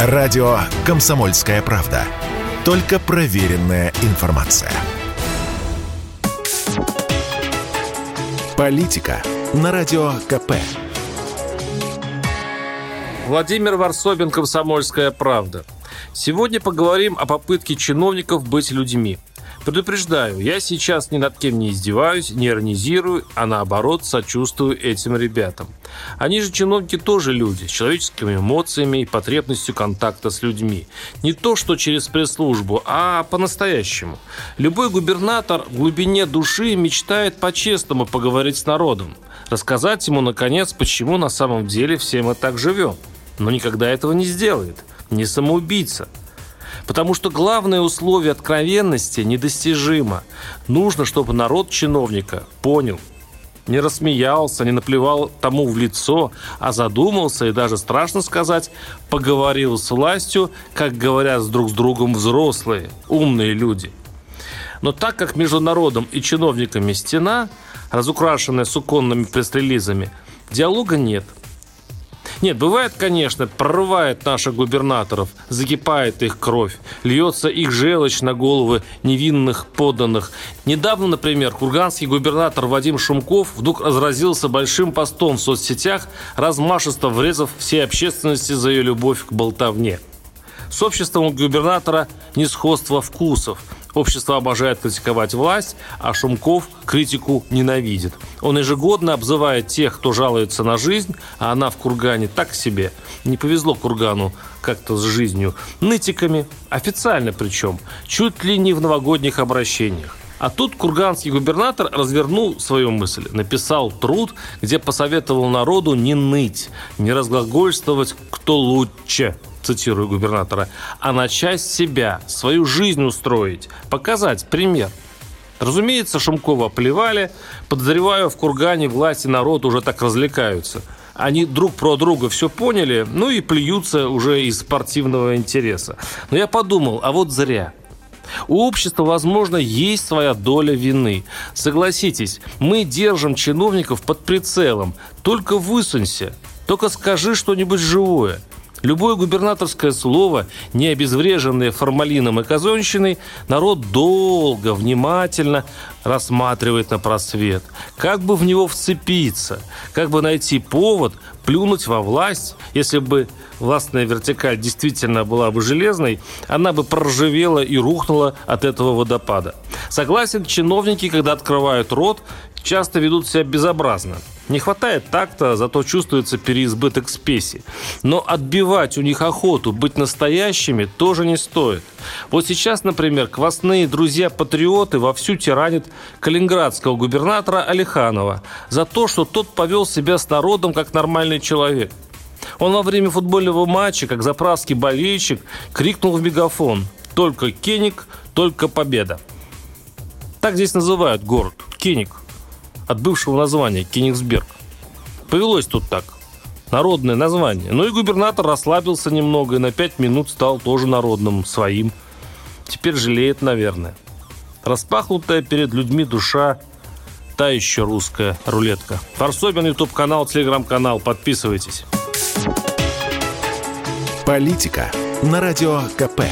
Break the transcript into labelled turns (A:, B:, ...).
A: Радио «Комсомольская правда». Только проверенная информация. Политика на Радио КП.
B: Владимир Варсобин, «Комсомольская правда». Сегодня поговорим о попытке чиновников быть людьми. Предупреждаю, я сейчас ни над кем не издеваюсь, не иронизирую, а наоборот сочувствую этим ребятам. Они же чиновники тоже люди, с человеческими эмоциями и потребностью контакта с людьми. Не то, что через пресс-службу, а по-настоящему. Любой губернатор в глубине души мечтает по-честному поговорить с народом. Рассказать ему, наконец, почему на самом деле все мы так живем. Но никогда этого не сделает. Не самоубийца – Потому что главное условие откровенности недостижимо. Нужно, чтобы народ чиновника понял, не рассмеялся, не наплевал тому в лицо, а задумался и даже, страшно сказать, поговорил с властью, как говорят друг с другом взрослые, умные люди. Но так как между народом и чиновниками стена, разукрашенная суконными пресс-релизами, диалога нет – нет, бывает, конечно, прорывает наших губернаторов, закипает их кровь, льется их желчь на головы невинных подданных. Недавно, например, курганский губернатор Вадим Шумков вдруг разразился большим постом в соцсетях, размашисто врезав всей общественности за ее любовь к болтовне. С обществом губернатора несходство вкусов – Общество обожает критиковать власть, а Шумков критику ненавидит. Он ежегодно обзывает тех, кто жалуется на жизнь, а она в Кургане так себе. Не повезло Кургану как-то с жизнью. Нытиками, официально причем, чуть ли не в новогодних обращениях. А тут курганский губернатор развернул свою мысль, написал труд, где посоветовал народу не ныть, не разглагольствовать «кто лучше», цитирую губернатора, а начать себя, свою жизнь устроить, показать пример. Разумеется, Шумкова плевали. Подозреваю, в Кургане власти народ уже так развлекаются. Они друг про друга все поняли, ну и плюются уже из спортивного интереса. Но я подумал, а вот зря. У общества, возможно, есть своя доля вины. Согласитесь, мы держим чиновников под прицелом. Только высунься, только скажи что-нибудь живое. Любое губернаторское слово, не обезвреженное формалином и казонщиной, народ долго, внимательно рассматривает на просвет. Как бы в него вцепиться, как бы найти повод плюнуть во власть. Если бы властная вертикаль действительно была бы железной, она бы проржавела и рухнула от этого водопада. Согласен, чиновники, когда открывают рот, часто ведут себя безобразно. Не хватает такта, зато чувствуется переизбыток спеси. Но отбивать у них охоту быть настоящими тоже не стоит. Вот сейчас, например, квасные друзья-патриоты вовсю тиранят калининградского губернатора Алиханова за то, что тот повел себя с народом как нормальный человек. Он во время футбольного матча, как заправский болельщик, крикнул в мегафон «Только Кеник, только победа». Так здесь называют город – Кеник – от бывшего названия Кенигсберг. Повелось тут так. Народное название. Ну и губернатор расслабился немного и на пять минут стал тоже народным, своим. Теперь жалеет, наверное. Распахнутая перед людьми душа та еще русская рулетка. Форсобин, ютуб-канал, телеграм-канал. Подписывайтесь.
A: Политика на радио КП.